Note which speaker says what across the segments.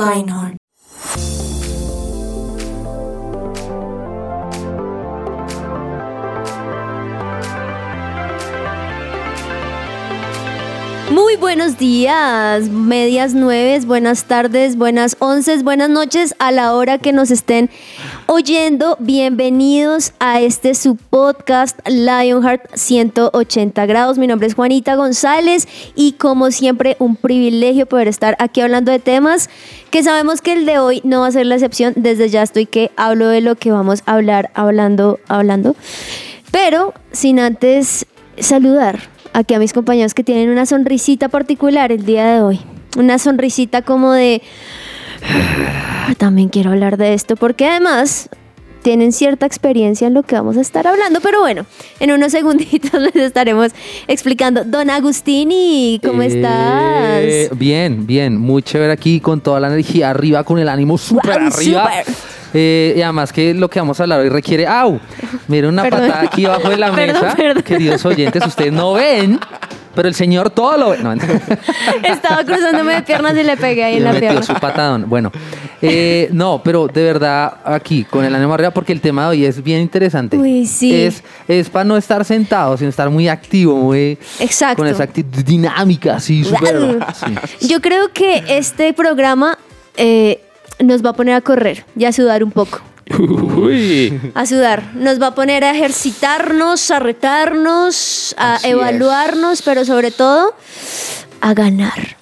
Speaker 1: Lionheart.
Speaker 2: Buenos días, medias nueve, buenas tardes, buenas once, buenas noches a la hora que nos estén oyendo. Bienvenidos a este su podcast Lionheart 180 grados. Mi nombre es Juanita González y como siempre un privilegio poder estar aquí hablando de temas que sabemos que el de hoy no va a ser la excepción. Desde ya estoy que hablo de lo que vamos a hablar, hablando, hablando. Pero sin antes saludar aquí a mis compañeros que tienen una sonrisita particular el día de hoy. Una sonrisita como de... También quiero hablar de esto porque además tienen cierta experiencia en lo que vamos a estar hablando, pero bueno, en unos segunditos les estaremos explicando. Don Agustini, ¿cómo
Speaker 3: Eh,
Speaker 2: estás?
Speaker 3: Bien, bien, muy chévere aquí con toda la energía arriba, con el ánimo súper
Speaker 2: Wow,
Speaker 3: arriba. Eh, y además que lo que vamos a hablar hoy requiere, ¡au! Miren una
Speaker 2: Perdón.
Speaker 3: patada aquí abajo de la
Speaker 2: Perdón,
Speaker 3: mesa,
Speaker 2: perdón.
Speaker 3: queridos oyentes, ustedes no ven, pero el señor todo lo ve. No,
Speaker 2: Estaba cruzándome de piernas y le pegué ahí en
Speaker 3: le
Speaker 2: la
Speaker 3: metió
Speaker 2: pierna.
Speaker 3: su patadón. Bueno, eh, no, pero de verdad aquí, con el ánimo arriba, porque el tema de hoy es bien interesante.
Speaker 2: Uy, sí.
Speaker 3: Es, es para no estar sentado, sino estar muy activo, muy...
Speaker 2: Exacto.
Speaker 3: Con esa actitud dinámica, así, súper... sí.
Speaker 2: Yo creo que este programa eh, nos va a poner a correr y a sudar un poco.
Speaker 3: Uy.
Speaker 2: A sudar. Nos va a poner a ejercitarnos, a retarnos, a
Speaker 3: Así
Speaker 2: evaluarnos, pero sobre todo a ganar.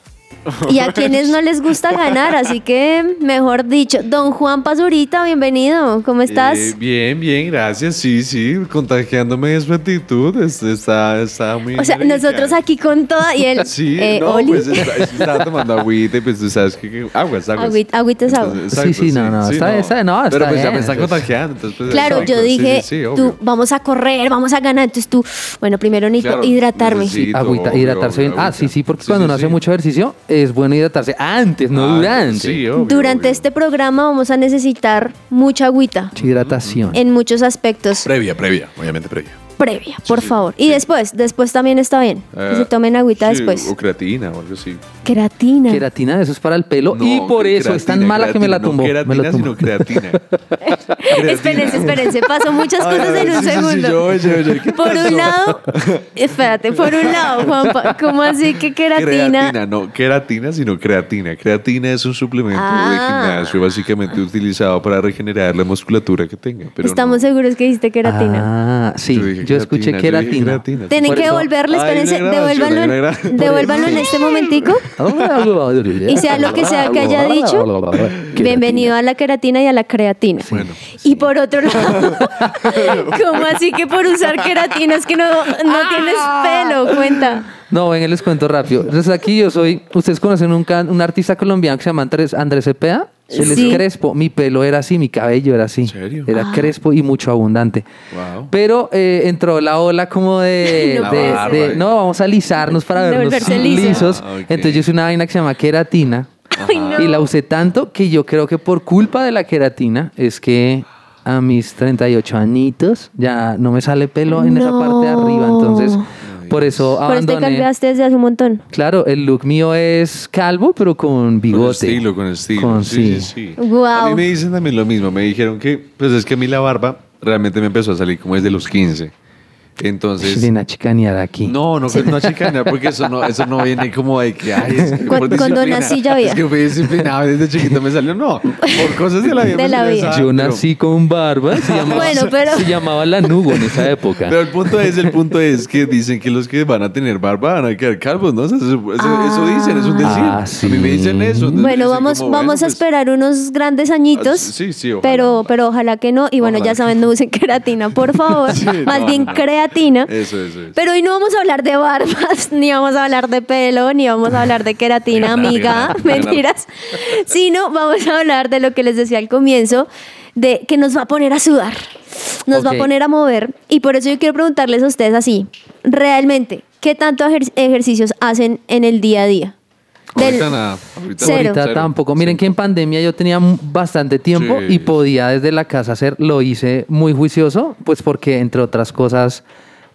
Speaker 2: Y a quienes no les gusta ganar, así que mejor dicho, don Juan Pazurita, bienvenido, ¿cómo estás?
Speaker 4: Eh, bien, bien, gracias. Sí, sí, contagiándome de su actitud. es- Está, está muy.
Speaker 2: o sea, nosotros aquí con toda y él,
Speaker 4: Sí,
Speaker 2: eh,
Speaker 4: no,
Speaker 2: Oli.
Speaker 4: pues está- tomando agüita y pues tú sabes que. aguas, aguas.
Speaker 2: Agüita- agüita es agua.
Speaker 4: Entonces,
Speaker 3: Sí, sí, no, no, está- está- no,
Speaker 4: Pero
Speaker 3: está
Speaker 4: pues ya me
Speaker 3: entonces.
Speaker 4: contagiando. Entonces, pues,
Speaker 2: Claro,
Speaker 4: exacto,
Speaker 2: yo
Speaker 4: sí,
Speaker 2: dije,
Speaker 4: sí, sí,
Speaker 2: tú, vamos a correr, vamos a ganar. Entonces tú, bueno, primero necesito
Speaker 4: Claro,
Speaker 2: hidratarme.
Speaker 4: necesito-
Speaker 3: Agüita,
Speaker 4: obvio,
Speaker 3: hidratarse
Speaker 4: obvio,
Speaker 3: bien. Ah, sí, sí, porque
Speaker 4: Sí,
Speaker 3: cuando
Speaker 4: sí,
Speaker 3: uno hace
Speaker 4: sí.
Speaker 3: mucho ejercicio es bueno hidratarse antes, no
Speaker 4: Ah,
Speaker 3: durante.
Speaker 4: Sí, obvio,
Speaker 2: Durante
Speaker 4: obvio.
Speaker 2: este programa vamos a necesitar mucha agüita
Speaker 3: Hidratación.
Speaker 2: en muchos aspectos.
Speaker 4: Previa, previa, obviamente previa.
Speaker 2: Previa, por
Speaker 4: sí,
Speaker 2: favor. Y
Speaker 4: sí.
Speaker 2: después, después también está bien. que se tomen agüita
Speaker 4: sí,
Speaker 2: después.
Speaker 4: O creatina o algo así.
Speaker 2: Queratina.
Speaker 3: Queratina, eso es para el pelo. y
Speaker 4: No,
Speaker 3: por eso es tan
Speaker 4: creatina,
Speaker 3: mala que me la
Speaker 4: creatina,
Speaker 3: tumbó.
Speaker 4: No
Speaker 3: me
Speaker 4: queratina,
Speaker 3: la tumbó.
Speaker 4: sino creatina.
Speaker 2: Espérense, espérense. Pasó muchas cosas en un segundo.
Speaker 4: yo, oye, oye, ¿qué
Speaker 2: Por
Speaker 4: pasó?
Speaker 2: un lado, espérate, por un lado, Juanpa, ¿cómo así que queratina?
Speaker 4: Creatina, no queratina, sino creatina. Creatina es un suplemento
Speaker 2: Ah.
Speaker 4: de gimnasio básicamente utilizado para regenerar la musculatura que tenga. Pero
Speaker 2: Estamos
Speaker 4: no.
Speaker 2: seguros que dijiste queratina.
Speaker 3: Ah, sí,
Speaker 4: Yo
Speaker 3: yo, escuché
Speaker 4: dije
Speaker 3: queratina.
Speaker 4: queratina.
Speaker 2: Tienen que
Speaker 4: Hay
Speaker 2: espérense, devuélvanlo, devuélvanlo en este momentico. Y sea lo que sea que haya dicho, Bienvenido a la queratina y a la creatina.
Speaker 4: Bueno,
Speaker 2: Y por otro lado, ¿cómo así que por usar queratina es que no, no tienes pelo? Cuenta.
Speaker 3: No, venga, les cuento rápido. Entonces aquí yo soy, ustedes conocen un, can- un artista colombiano que se llama Andrés, Andrés Cepeda. Él
Speaker 2: Sí.
Speaker 3: es crespo, mi pelo era así, mi cabello era así.
Speaker 4: ¿En serio?
Speaker 3: Era crespo y mucho abundante.
Speaker 4: Wow.
Speaker 3: Pero eh, entró la ola como de,
Speaker 2: No
Speaker 3: de- no, vamos a alisarnos para
Speaker 2: De
Speaker 3: vernos lisos.
Speaker 4: Ah.
Speaker 3: Entonces yo hice una vaina que se llama queratina.
Speaker 2: Ay, no.
Speaker 3: Y la usé tanto que yo creo que por culpa de la queratina es que a mis 38 añitos ya no me sale pelo en esa parte de arriba. Entonces, por eso
Speaker 2: Por eso te
Speaker 3: abandoné.
Speaker 2: cambiaste desde hace un montón.
Speaker 3: Claro, el look mío es calvo, pero con bigote.
Speaker 4: Con estilo, con estilo.
Speaker 3: Con-
Speaker 4: sí,
Speaker 3: sí.
Speaker 2: Guau.
Speaker 4: A mí me dicen también lo mismo. Me dijeron que, pues es que a mí la barba realmente me empezó a salir como desde los 15. Entonces.
Speaker 3: Viene a chicanear aquí.
Speaker 4: No, no, no chicanear, porque eso no, eso no viene como de que ay, es que
Speaker 2: cuando nací ya había.
Speaker 4: Es que fui disciplinado desde chiquito me salió. No, por cosas de la vida.
Speaker 2: De la
Speaker 3: Yo
Speaker 4: pero-
Speaker 3: nací con barba. Se llamaba,
Speaker 2: Bueno, pero-
Speaker 3: se llamaba Lanugo en esa época.
Speaker 4: Pero el punto es, el punto es que dicen que los que van a tener barba van a quedar calvos, ¿no? Eso, eso- eso dicen, es un decir.
Speaker 3: Ah,
Speaker 4: A mí me dicen eso.
Speaker 2: Bueno, vamos,
Speaker 4: como,
Speaker 2: vamos
Speaker 4: bueno,
Speaker 2: a
Speaker 4: pues,
Speaker 2: esperar unos grandes añitos.
Speaker 4: Ah, sí, sí, ojalá.
Speaker 2: Pero, pero ojalá que no. Y bueno,
Speaker 4: Ojalá
Speaker 2: ya saben, no usen queratina, por favor.
Speaker 4: Sí,
Speaker 2: Más
Speaker 4: no,
Speaker 2: bien
Speaker 4: no.
Speaker 2: creatina.
Speaker 4: Eso, eso, eso.
Speaker 2: Pero hoy no vamos a hablar de barbas, ni vamos a hablar de pelo, ni vamos a hablar de queratina, amiga. Mentiras. Sino vamos a hablar de lo que les decía al comienzo, de que nos va a poner a sudar, nos va a poner a mover. Y por eso yo quiero preguntarles a ustedes así, realmente, ¿qué tanto ejer- ejercicios hacen en el día a día? Del-
Speaker 4: Ahorita nada. Ahorita,
Speaker 2: Cero.
Speaker 3: Ahorita tampoco. Miren que en pandemia yo tenía bastante tiempo
Speaker 4: Sí.
Speaker 3: y podía desde la casa hacer, lo hice muy juicioso, pues porque entre otras cosas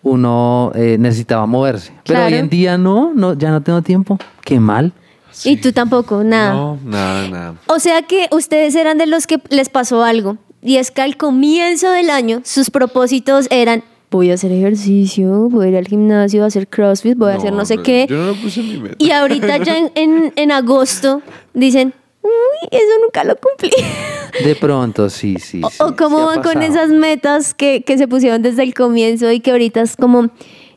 Speaker 3: uno eh, necesitaba moverse. Pero
Speaker 2: Claro.
Speaker 3: hoy en día no, no, ya no tengo tiempo. Qué mal.
Speaker 2: Y tú tampoco, nada.
Speaker 4: No, nada, nada.
Speaker 2: O sea que ustedes eran de los que les pasó algo. Y es que al comienzo del año sus propósitos eran, voy a hacer ejercicio, voy a ir al gimnasio, a hacer crossfit, voy a hacer no sé qué.
Speaker 4: Yo no lo puse en mi meta.
Speaker 2: Y ahorita ya en, en- en agosto dicen, uy, eso nunca lo cumplí.
Speaker 3: De pronto, sí, sí.
Speaker 2: O-
Speaker 3: sí,
Speaker 2: o cómo van con esas metas que, que se pusieron desde el comienzo y que ahorita es como,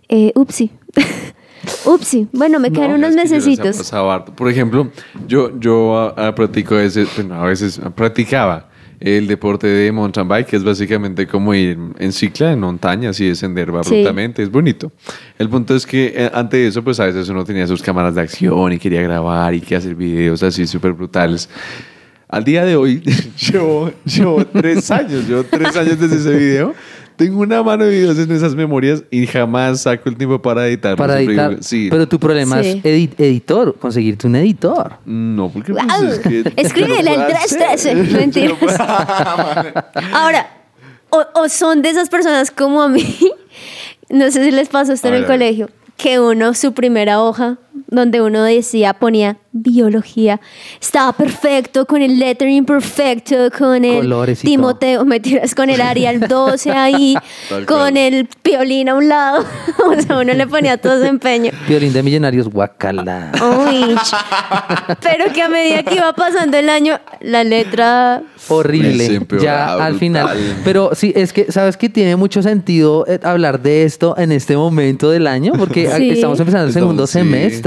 Speaker 2: eh, upsi. upsi. Bueno, me quedan
Speaker 4: No,
Speaker 2: unos mesecitos.
Speaker 4: Por ejemplo, yo, yo ah, ah, practico a veces, bueno, a veces practicaba el deporte de mountain bike, que es básicamente como ir en cicla, en montañas y descender abruptamente. Es bonito. El punto es que eh, antes de eso, pues a veces uno tenía sus cámaras de acción y quería grabar y que hacer videos así súper brutales. Al día de hoy, llevo, llevo tres años, llevo tres años desde ese video. Tengo una mano de videos en esas memorias y jamás saco el tiempo para editar.
Speaker 3: Para editar.
Speaker 4: digo, Sí.
Speaker 3: Pero tu problema
Speaker 2: Sí.
Speaker 3: es edi- editor, conseguirte un editor.
Speaker 4: No, porque pues,
Speaker 2: Guau,
Speaker 4: es que...
Speaker 2: escríbele
Speaker 4: no
Speaker 2: al
Speaker 4: puedo
Speaker 2: 313.
Speaker 4: hacer.
Speaker 2: Mentiras. Ahora, o, o son de esas personas como a mí, no sé si les pasó esto en el colegio, que uno, su primera hoja, donde uno decía, ponía biología, estaba perfecto, con el lettering perfecto, con el
Speaker 3: Colores y
Speaker 2: Timoteo, me tiras con el Arial 12 ahí, con el violín a un lado, o sea, uno le ponía todo su empeño.
Speaker 3: Violín de millonarios, guacala.
Speaker 2: Uy, pero que a medida que iba pasando el año, la letra
Speaker 3: Horrible. Ya al
Speaker 4: brutal.
Speaker 3: final. Pero sí, es que, ¿sabes que Tiene mucho sentido eh, hablar de esto en este momento del año, porque a-
Speaker 2: Sí.
Speaker 3: estamos empezando el segundo
Speaker 4: sí.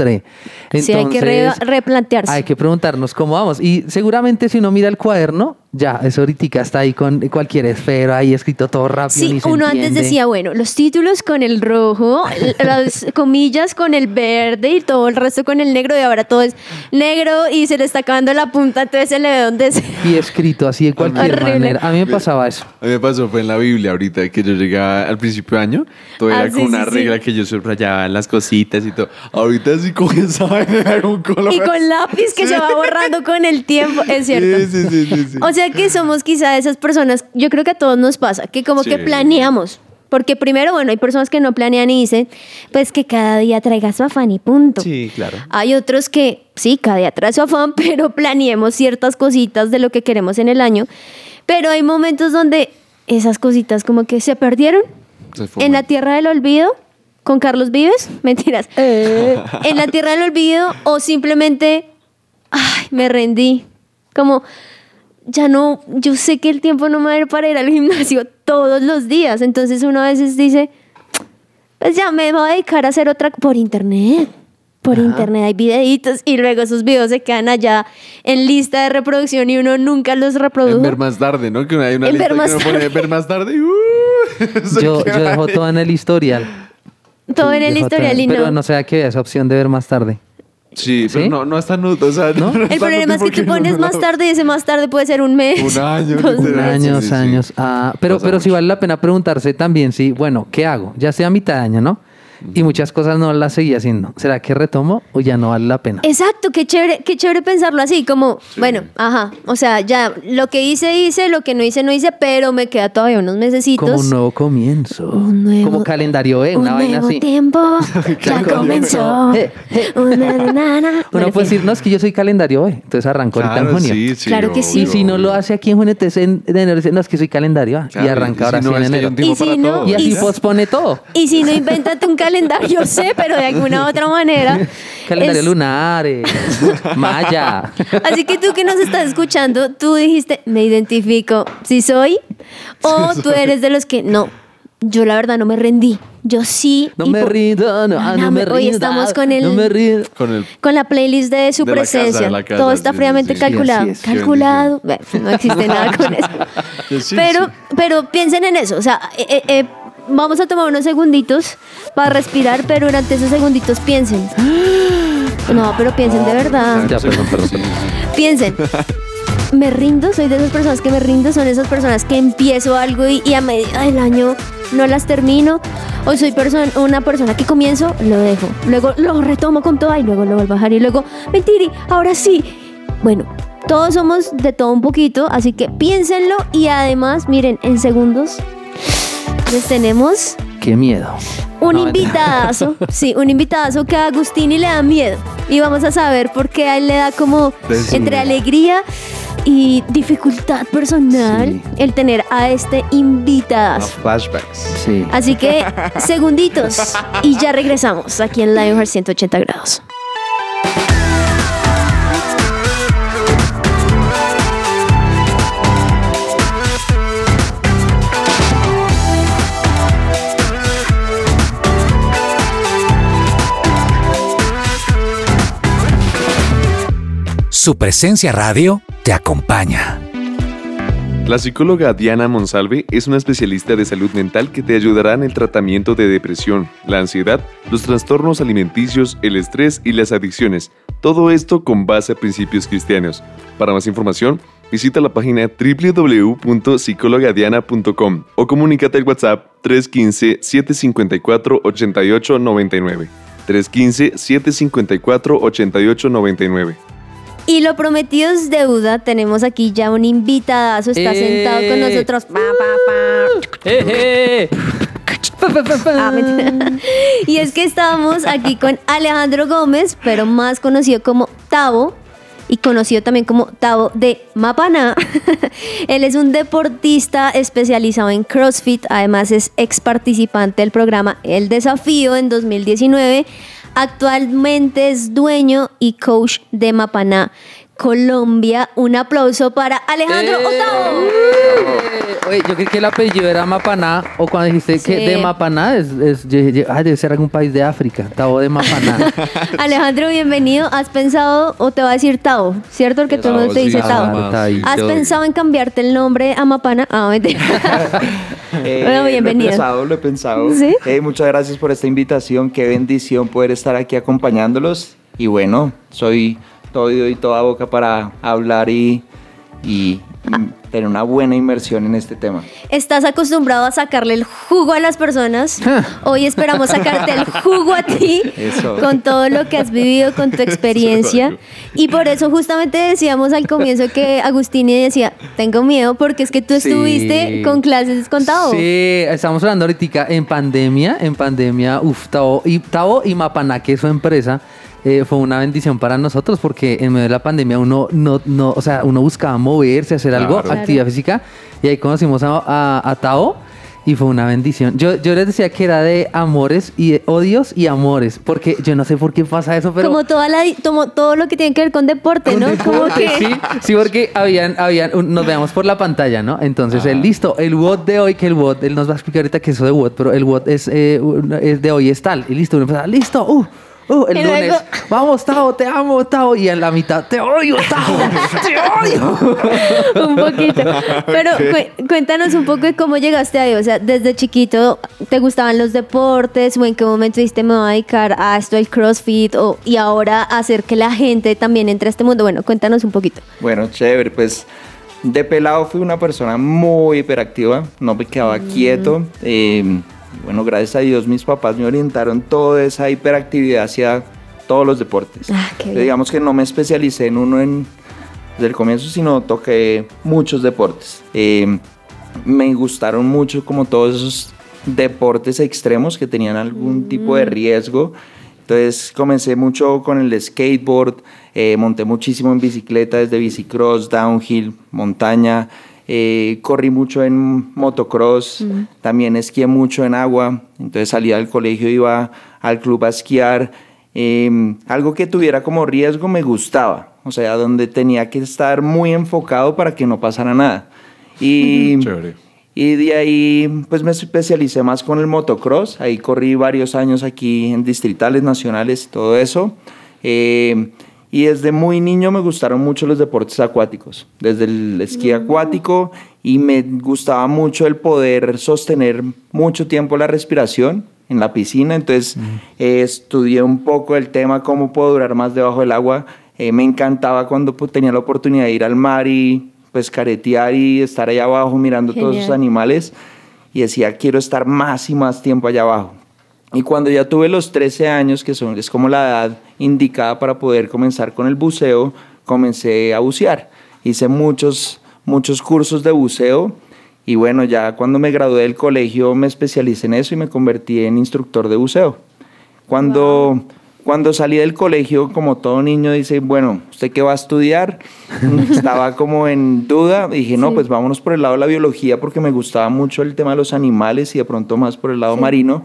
Speaker 3: Semestre.
Speaker 2: sí hay que re-
Speaker 3: Entonces,
Speaker 2: replantearse.
Speaker 3: Hay que preguntarnos cómo vamos. Y seguramente si uno mira el cuaderno, ya, eso ahorita está ahí con cualquier esfero, ahí escrito todo rápido.
Speaker 2: Sí,
Speaker 3: ni se
Speaker 2: uno antes
Speaker 3: entiende.
Speaker 2: decía, bueno, los títulos con el rojo, las comillas con el verde y todo el resto con el negro y ahora todo es negro y se le está acabando la punta, entonces se le ve dónde es.
Speaker 3: Y escrito así de cualquier
Speaker 2: Horrible.
Speaker 3: manera. A mí me pasaba eso.
Speaker 4: A mí me pasó, fue en la Biblia ahorita, que yo llegaba al principio de año, todo
Speaker 2: Ah,
Speaker 4: era
Speaker 2: sí,
Speaker 4: con una
Speaker 2: sí,
Speaker 4: regla
Speaker 2: sí.
Speaker 4: que yo subrayaba en las cositas y todo. Ahorita sí comenzaba a un color.
Speaker 2: Y con lápiz que se va borrando con el tiempo, es cierto.
Speaker 4: Sí, sí, sí, sí, sí.
Speaker 2: O sea que somos quizá esas personas, yo creo que a todos nos pasa, que como que
Speaker 4: Sí.
Speaker 2: planeamos. Porque primero, bueno, hay personas que no planean y dicen, pues que cada día traiga su afán y punto.
Speaker 4: Sí, claro.
Speaker 2: Hay otros que sí, cada día trae su afán, pero planeemos ciertas cositas de lo que queremos en el año. Pero hay momentos donde esas cositas como que se perdieron
Speaker 4: Se
Speaker 2: en la tierra del olvido con Carlos Vives, mentiras. en la tierra del olvido o simplemente, ay, me rendí. Como, ya no, yo sé que el tiempo no me va a dar para ir al gimnasio todos los días. Entonces uno a veces dice, pues ya me voy a dedicar a hacer otra por internet. Por internet hay videitos y luego esos videos se quedan allá en lista de reproducción y uno nunca los
Speaker 4: En
Speaker 2: reprodujo.
Speaker 4: ver más tarde, ¿no? Que hay una
Speaker 2: En
Speaker 4: lista
Speaker 2: ver más
Speaker 4: que uno pone
Speaker 2: tarde.
Speaker 4: ver más tarde y, uh,
Speaker 3: Yo, yo dejo todo en el historial.
Speaker 2: Todo en el
Speaker 3: Dejo
Speaker 2: historial y
Speaker 3: Pero
Speaker 2: no.
Speaker 3: no sé qué esa opción de ver más tarde.
Speaker 4: Sí, pero
Speaker 3: ¿Sí?
Speaker 4: no, no está nudo, o sea,
Speaker 3: ¿No?
Speaker 4: no
Speaker 2: El problema es que tú pones más tarde y ese más tarde puede ser un mes.
Speaker 4: Un año,
Speaker 2: dos meses.
Speaker 3: Años,
Speaker 4: sí, sí.
Speaker 3: años. Ah, pero, pero sí vale la pena preguntarse también, sí, bueno, ¿qué hago? Ya sea a mitad de año, ¿no? Y muchas cosas no las seguí haciendo. ¿Será que retomo o ya no vale la pena?
Speaker 2: Exacto, qué chévere, qué chévere pensarlo así, como, bueno, ajá, o sea, ya lo que hice, hice, lo que no hice, no hice, pero me queda todavía unos mesecitos.
Speaker 3: Como un nuevo comienzo.
Speaker 2: Un nuevo-
Speaker 3: Como calendario B, una
Speaker 2: un
Speaker 3: vaina
Speaker 2: nuevo
Speaker 3: así.
Speaker 2: tiempo ya comenzó.
Speaker 3: Eh, eh.
Speaker 2: Una nana.
Speaker 3: Uno
Speaker 2: Bueno, en
Speaker 3: puede decir, no, es que yo soy calendario B, entonces arranco ahorita en
Speaker 4: Claro,
Speaker 3: junio.
Speaker 4: sí, sí,
Speaker 2: Claro que sí.
Speaker 3: Y si no lo hace aquí en junio, entonces en en enero dice, no, es que soy calendario A, y
Speaker 4: Claro,
Speaker 3: arranca
Speaker 4: y
Speaker 3: ahora
Speaker 4: si
Speaker 3: sí
Speaker 4: no,
Speaker 3: en enero.
Speaker 2: Y si no,
Speaker 4: todo.
Speaker 3: Y así pospone todo.
Speaker 2: Y si no, invéntate un calendario, sé, pero de alguna otra manera.
Speaker 3: Calendario
Speaker 2: es-
Speaker 3: lunar, eh, maya.
Speaker 2: Así que tú que nos estás escuchando, tú dijiste, me identifico si soy, o tú eres de los que no. Yo la verdad no me rendí. Yo sí.
Speaker 3: No me
Speaker 2: po-
Speaker 3: rindo, no, ah, no
Speaker 2: No,
Speaker 3: me rindo.
Speaker 2: hoy estamos con el-
Speaker 3: No me rindo.
Speaker 4: Con el
Speaker 2: Con la playlist de su
Speaker 4: De la casa,
Speaker 2: presencia.
Speaker 4: la casa,
Speaker 2: Todo está
Speaker 4: sí,
Speaker 2: fríamente
Speaker 4: sí, sí.
Speaker 2: calculado.
Speaker 3: Sí, es.
Speaker 2: calculado. Bueno, No existe nada con eso.
Speaker 4: Sí,
Speaker 2: pero,
Speaker 4: sí.
Speaker 2: pero piensen en eso. O sea, eh, eh, eh, vamos a tomar unos segunditos para respirar, pero durante esos segunditos piensen. No, pero piensen de verdad.
Speaker 3: Ya, perdón, perdón.
Speaker 4: Sí.
Speaker 2: Piensen. me rindo, soy de esas personas que me rindo, son esas personas que empiezo algo y, y a medida del año no las termino. O soy person- una persona que comienzo, lo dejo. Luego lo retomo con toda y luego lo vuelvo a bajar. Y luego, mentiri, ahora sí. Bueno, todos somos de todo un poquito, así que piénsenlo. Y además, miren, en segundos les tenemos
Speaker 3: Qué miedo.
Speaker 2: un
Speaker 3: No,
Speaker 2: invitadazo. Sí, un invitadazo que a Agustini le da miedo. Y vamos a saber por qué a él le da como
Speaker 4: Pues,
Speaker 2: entre alegría y dificultad personal
Speaker 3: Sí.
Speaker 2: el tener a este invitadazo.
Speaker 4: Flashbacks.
Speaker 3: Sí.
Speaker 2: Así que segunditos y ya regresamos aquí en Lionheart 180 grados.
Speaker 1: Su presencia radio te acompaña.
Speaker 4: La psicóloga Diana Monsalve es una especialista de salud mental que te ayudará en el tratamiento de depresión, la ansiedad, los trastornos alimenticios, el estrés y las adicciones. Todo esto con base a principios cristianos. Para más información, visita la página www.psicologadiana.com o comunícate al WhatsApp 315-754-8899. 315-754-8899.
Speaker 2: Y lo prometido es deuda. Tenemos aquí ya un invitadazo. Está sentado con
Speaker 3: ¡Eh!
Speaker 2: nosotros. Pa, pa, pa.
Speaker 3: ¡Eh, eh!
Speaker 2: Ah, mentira. y es que estábamos aquí con Alejandro Gómez, pero más conocido como Tavo y conocido también como Tavo de Mapaná. Él es un deportista especializado en CrossFit, además es ex participante del programa El Desafío en 2019. Actualmente es dueño y coach de Mapaná, Colombia. Un aplauso para Alejandro
Speaker 3: ¡Eh!
Speaker 2: Otavo.
Speaker 3: Oye, yo creí que el apellido era Mapaná, o cuando dijiste que de Mapaná, es, es- yo dije, ah, debe ser algún país de África, Tabo de Mapaná.
Speaker 2: Alejandro, bienvenido. ¿Has pensado, o te va a decir Tavo, cierto? Porque todo el mundo te dice
Speaker 4: sí,
Speaker 2: Tavo.
Speaker 3: Claro, está ahí.
Speaker 2: ¿Has
Speaker 4: Yo-
Speaker 2: pensado en cambiarte el nombre a Mapana? Ah, mentira.
Speaker 5: Eh,
Speaker 2: Bueno, bienvenido.
Speaker 5: Lo he pensado, lo he pensado.
Speaker 2: ¿Sí?
Speaker 5: Eh, muchas gracias por esta invitación. Qué bendición poder estar aquí acompañándolos. Y bueno, soy todo oído y toda boca para hablar y, y tener una buena inmersión en este tema.
Speaker 2: Estás acostumbrado a sacarle el jugo a las personas. Hoy esperamos sacarte el jugo a ti
Speaker 5: Eso.
Speaker 2: con todo lo que has vivido, con tu experiencia. Y por eso justamente decíamos al comienzo que Agustini decía, tengo miedo porque es que tú
Speaker 3: Sí.
Speaker 2: estuviste con clases con Tavo.
Speaker 3: Sí, estamos hablando ahorita en pandemia, en pandemia, uf, Tabo y, Tabo y Mapaná, que es su empresa, eh, fue una bendición para nosotros porque en medio de la pandemia uno no, no, o sea, uno buscaba moverse, hacer algo,
Speaker 4: Claro.
Speaker 3: actividad física, y ahí conocimos a, a, a Tao y fue una bendición. Yo, yo les decía que era de amores y de odios y amores, porque yo no sé por qué pasa eso, pero...
Speaker 2: como toda la, como todo lo que tiene que ver con deporte,
Speaker 3: Con
Speaker 2: ¿no? Como
Speaker 3: deporte,
Speaker 2: que
Speaker 3: sí, sí, porque habían, habían, un- nos veamos por la pantalla, ¿no? Entonces, el listo, el WOD de hoy, que el WOD, él nos va a explicar ahorita que eso de WOD, pero el WOD es, eh, es de hoy es tal, y listo, uno empieza, listo, uh, uh, el
Speaker 2: Y
Speaker 3: lunes,
Speaker 2: luego-
Speaker 3: vamos, Tao, te amo, Tao, y en la mitad, te odio, Tao, te odio.
Speaker 2: un poquito. Pero cu- cuéntanos un poco de cómo llegaste ahí. O sea, desde chiquito, ¿te gustaban los deportes? ¿O en qué momento dijiste me voy a dedicar a esto, el CrossFit? O, y ahora hacer que la gente también entre a este mundo. Bueno, cuéntanos un poquito.
Speaker 5: Bueno, chévere, pues de pelado fui una persona muy hiperactiva, no me quedaba quieto. eh, y bueno, gracias a Dios mis papás me orientaron toda esa hiperactividad hacia todos los deportes.
Speaker 2: Ah.
Speaker 5: Digamos que no me especialicé en uno en, desde el comienzo, sino toqué muchos deportes. Eh, me gustaron mucho como todos esos deportes extremos que tenían algún tipo de riesgo. Entonces comencé mucho con el skateboard, eh, monté muchísimo en bicicleta, desde bicicross, downhill, montaña, eh, corrí mucho en motocross, también esquié mucho en agua, entonces salía del colegio, iba al club a esquiar. Eh, algo que tuviera como riesgo me gustaba, o sea, donde tenía que estar muy enfocado para que no pasara nada. Y,
Speaker 4: Chévere.
Speaker 5: y de ahí pues me especialicé más con el motocross, ahí corrí varios años aquí en distritales, nacionales, todo eso. Eh, y desde muy niño me gustaron mucho los deportes acuáticos, desde el esquí acuático y me gustaba mucho el poder sostener mucho tiempo la respiración en la piscina, entonces eh, estudié un poco el tema cómo puedo durar más debajo del agua. Eh, me encantaba cuando pues, tenía la oportunidad de ir al mar y pues caretear y estar allá abajo mirando todos esos animales. Y decía, quiero estar más y más tiempo allá abajo. Y cuando ya tuve los 13 años, que son, es como la edad indicada para poder comenzar con el buceo, comencé a bucear. Hice muchos, muchos cursos de buceo y bueno, ya cuando me gradué del colegio me especialicé en eso y me convertí en instructor de buceo. Cuando, cuando salí del colegio, como todo niño dice, bueno, ¿usted qué va a estudiar? Estaba como en duda. Dije, no, pues vámonos por el lado de la biología porque me gustaba mucho el tema de los animales y de pronto más por el lado marino.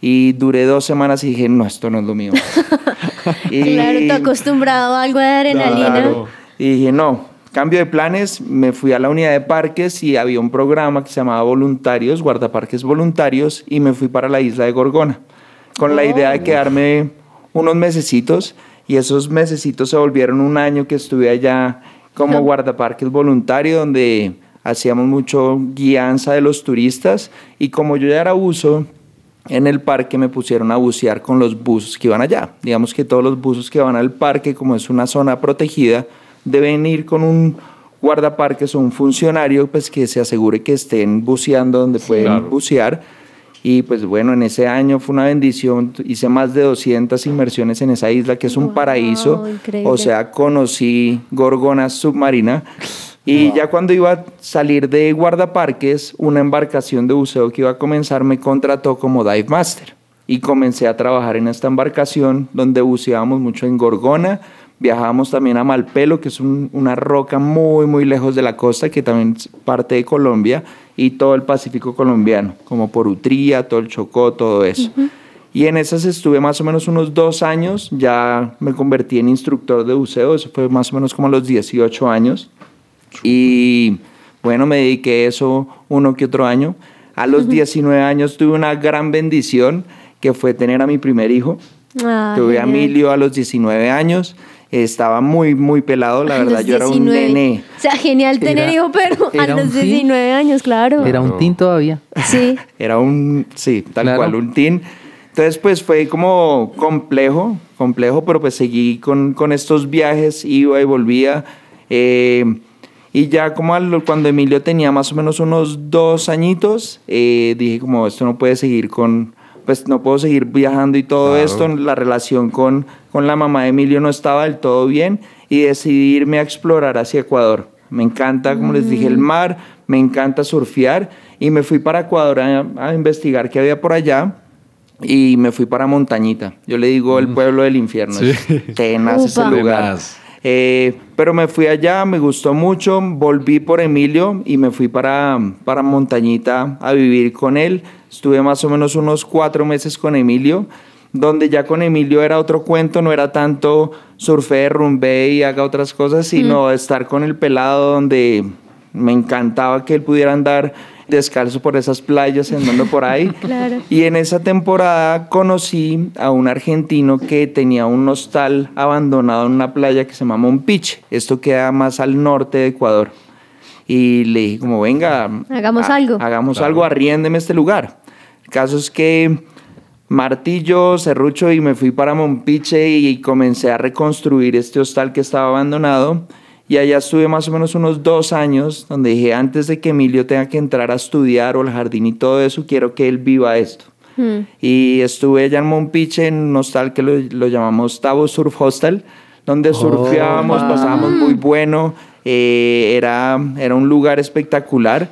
Speaker 5: Y duré dos semanas y dije, no, esto no es lo mío.
Speaker 2: y, claro, te acostumbrado a algo de adrenalina.
Speaker 5: Y dije, no, cambio de planes, me fui a la unidad de parques y había un programa que se llamaba Voluntarios, Guardaparques Voluntarios, y me fui para la isla de Gorgona, con la idea de oh. quedarme unos mesecitos, y esos mesecitos se volvieron un año que estuve allá como guardaparques voluntario, donde hacíamos mucho guianza de los turistas, y como yo ya era uso en el parque me pusieron a bucear con los buzos que iban allá. Digamos que todos los buzos que van al parque, como es una zona protegida, deben ir con un guardaparques o un funcionario pues que se asegure que estén buceando donde pueden bucear. Y pues bueno, en ese año fue una bendición, hice más de 200 inmersiones en esa isla, que es un paraíso. O sea, conocí gorgona submarina. Y ya cuando iba a salir de guardaparques, una embarcación de buceo que iba a comenzar me contrató como dive master. Y comencé a trabajar en esta embarcación donde buceábamos mucho en Gorgona, Viajamos también a Malpelo, que es una roca muy, muy lejos de la costa, que también es parte de Colombia, y todo el Pacífico colombiano, como por Utría, todo el Chocó, todo eso. Y en esas estuve más o menos unos dos años, ya me convertí en instructor de buceo, eso fue más o menos como a los 18 años. Y bueno, me dediqué a eso uno que otro año. A los 19 años tuve una gran bendición, que fue tener a mi primer hijo. tuve a Emilio a los 19 años estaba muy, muy pelado, la verdad, yo era un nene.
Speaker 2: O sea, genial tener hijo, pero a los 19 años, claro.
Speaker 3: Era un teen todavía.
Speaker 2: Sí.
Speaker 5: Era un, sí, tal cual, un teen. Entonces, pues fue como complejo, complejo, pero pues seguí con, con estos viajes, iba y volvía. Eh, y ya como cuando Emilio tenía más o menos unos dos añitos, eh, dije como esto no puede seguir con, pues no puedo seguir viajando y todo esto, la relación con, con la mamá de Emilio no estaba del todo bien y decidí irme a explorar hacia Ecuador. Me encanta, como les dije, el mm. mar, me encanta surfear y me fui para Ecuador a, investigar qué había por allá y me fui para Montañita. Yo le digo el mm. pueblo del infierno, sí. tenaz ese lugar. Eh, pero me fui allá, me gustó mucho, volví por Emilio y me fui para, para Montañita a vivir con él. Estuve más o menos unos cuatro meses con Emilio, donde ya con Emilio era otro cuento, no era tanto surfe, rumbe y haga otras cosas, sino estar con el pelado donde me encantaba que él pudiera andar descalzo por esas playas, andando por ahí. Y en esa temporada conocí a un argentino que tenía un hostal abandonado en una playa que se llama Monpiche. Esto queda más al norte de Ecuador. Y le dije como, venga,
Speaker 2: hagamos algo.
Speaker 5: Hagamos algo, arriéndeme este lugar. El caso es que martillo, serrucho y me fui para Mompiche y comencé a reconstruir este hostal que estaba abandonado. Y allá estuve más o menos unos dos años, donde dije, antes de que Emilio tenga que entrar a estudiar o al jardín y todo eso, quiero que él viva esto. Hmm. Y estuve allá en Mompiche, en un hostal que lo, llamamos Tabo Surf Hostel, donde oh, surfeábamos, pasábamos muy bueno, eh, era, era un lugar espectacular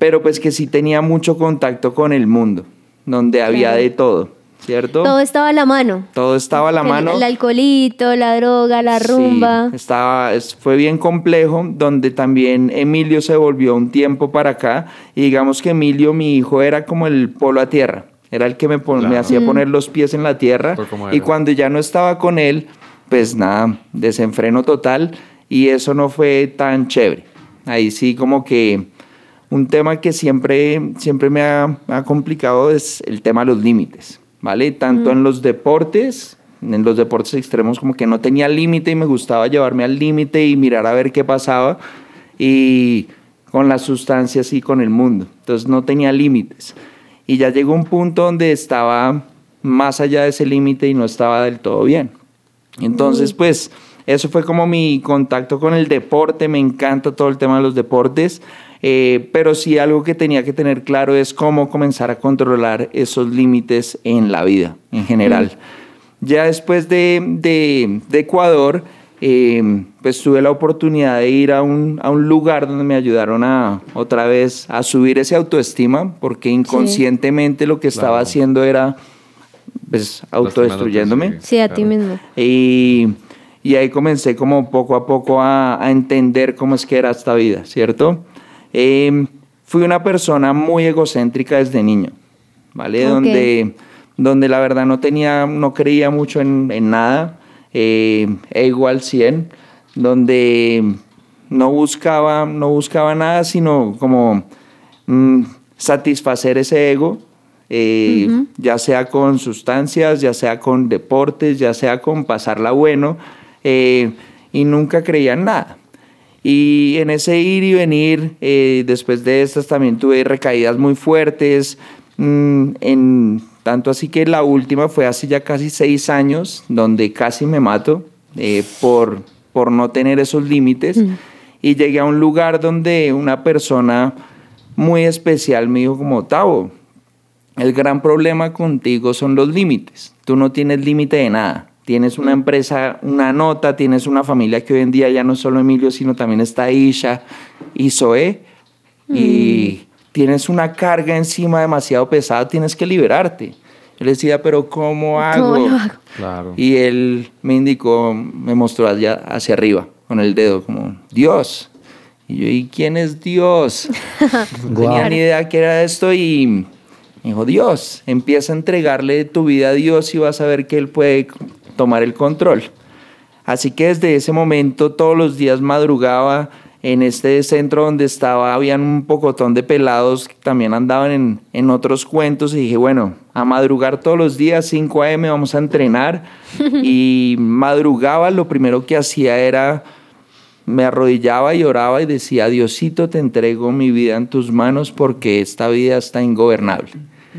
Speaker 5: pero pues que sí tenía mucho contacto con el mundo, donde había de todo. ¿Cierto?
Speaker 2: Todo estaba a la mano.
Speaker 5: Todo estaba a la mano.
Speaker 2: El alcoholito, la droga, la rumba.
Speaker 5: Sí, estaba, fue bien complejo, donde también Emilio se volvió un tiempo para acá. Y digamos que Emilio, mi hijo, era como el polo a tierra. Era el que me, me hacía poner los pies en la tierra. Y cuando ya no estaba con él, pues nada, desenfreno total. Y eso no fue tan chévere. Ahí sí como que un tema que siempre, siempre me ha, complicado es el tema de los límites, ¿vale? Tanto en los deportes, en los deportes extremos como que no tenía límite y me gustaba llevarme al límite y mirar a ver qué pasaba y con las sustancias y con el mundo. Entonces no tenía límites. Y ya llegó un punto donde estaba más allá de ese límite y no estaba del todo bien. Entonces, pues eso fue como mi contacto con el deporte, me encanta todo el tema de los deportes, eh, pero sí algo que tenía que tener claro es cómo comenzar a controlar esos límites en la vida en general. Ya después de, de, de Ecuador, eh, pues tuve la oportunidad de ir a un, a un, lugar donde me ayudaron a otra vez a subir ese autoestima, porque inconscientemente sí. lo que estaba claro. haciendo era pues autodestruyéndome.
Speaker 2: Sí, a ti mismo.
Speaker 5: Y, y, ahí comencé como poco a poco a, a, entender cómo es que era esta vida, ¿cierto? Eh, fui una persona muy egocéntrica desde niño, ¿vale? Okay. Donde, donde la verdad no tenía, no creía mucho en, en nada eh, ego al 100, donde no buscaba, no buscaba nada, sino como mm, satisfacer ese ego, eh, uh -huh. ya sea con sustancias, ya sea con deportes, ya sea con pasarla bueno, eh, y nunca creía en nada. Y en ese ir y venir, eh, después de estas también tuve recaídas muy fuertes, mmm, en tanto así que la última fue hace ya casi seis años, donde casi me mato eh, por, por no tener esos límites. Mm. Y llegué a un lugar donde una persona muy especial me dijo como, Tavo, el gran problema contigo son los límites. Tú no tienes límite de nada. Tienes una empresa, una nota, tienes una familia que hoy en día ya no es solo Emilio, sino también está Isha y Zoe. Mm. Y tienes una carga encima demasiado pesada, tienes que liberarte. Yo le decía, pero ¿cómo hago?
Speaker 2: ¿Cómo hago?
Speaker 3: Claro.
Speaker 5: Y él me indicó, me mostró hacia, hacia arriba con el dedo, como Dios. Y yo, ¿y quién es Dios? no tenía ni idea qué era esto y me dijo, Dios, empieza a entregarle tu vida a Dios y vas a ver que Él puede tomar el control. Así que desde ese momento todos los días madrugaba en este centro donde estaba, habían un pocotón de pelados que también andaban en, en otros cuentos y dije, bueno, a madrugar todos los días, 5 a.m. vamos a entrenar. y madrugaba, lo primero que hacía era, me arrodillaba y oraba y decía, Diosito, te entrego mi vida en tus manos porque esta vida está ingobernable.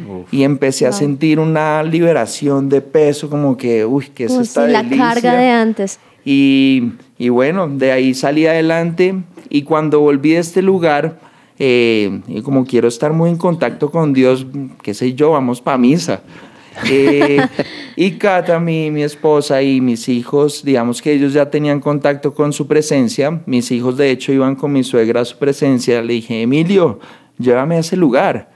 Speaker 5: Uf. Y empecé wow. a sentir una liberación de peso, como que, uy, que es esta
Speaker 2: sí,
Speaker 5: delicia.
Speaker 2: La carga de antes.
Speaker 5: Y, y, bueno, de ahí salí adelante y cuando volví a este lugar, eh, y como quiero estar muy en contacto con Dios, qué sé yo, vamos para misa. Eh, y Cata, mi, mi esposa y mis hijos, digamos que ellos ya tenían contacto con su presencia. Mis hijos, de hecho, iban con mi suegra a su presencia. Le dije, Emilio, llévame a ese lugar.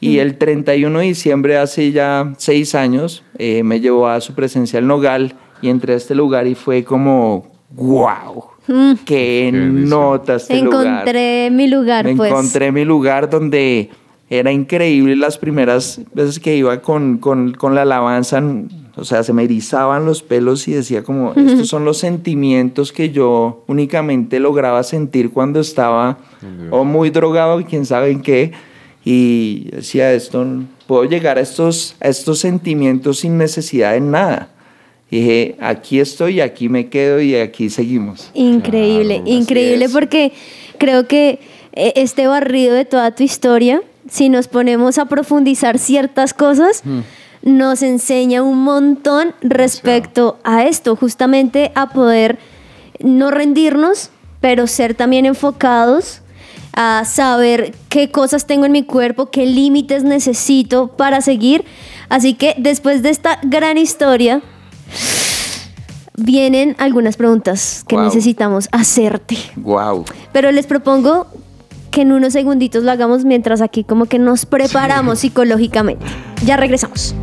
Speaker 5: Y el 31 de diciembre, hace ya seis años, eh, me llevó a su presencia el Nogal y entré a este lugar y fue como, wow, mm. qué, nota este
Speaker 2: encontré
Speaker 5: lugar.
Speaker 2: Mi lugar,
Speaker 5: Me
Speaker 2: pues.
Speaker 5: encontré mi lugar donde era increíble las primeras veces que iba con, con, con la alabanza, o sea, se me erizaban los pelos y decía como, estos son los sentimientos que yo únicamente lograba sentir cuando estaba o muy drogado, quién sabe en qué, y decía esto, puedo llegar a estos, a estos sentimientos sin necesidad de nada. Y dije, aquí estoy, aquí me quedo y aquí seguimos.
Speaker 2: Increíble, claro, increíble porque creo que eh, este barrido de toda tu historia, si nos ponemos a profundizar ciertas cosas, mm. nos enseña un montón respecto a esto, justamente a poder no rendirnos, pero ser también enfocados a saber qué cosas tengo en mi cuerpo, qué límites necesito para seguir. Así que después de esta gran historia, vienen algunas preguntas que wow. necesitamos hacerte.
Speaker 5: Wow.
Speaker 2: Pero les propongo que en unos segunditos lo hagamos mientras aquí como que nos preparamos sí. psicológicamente. Ya regresamos.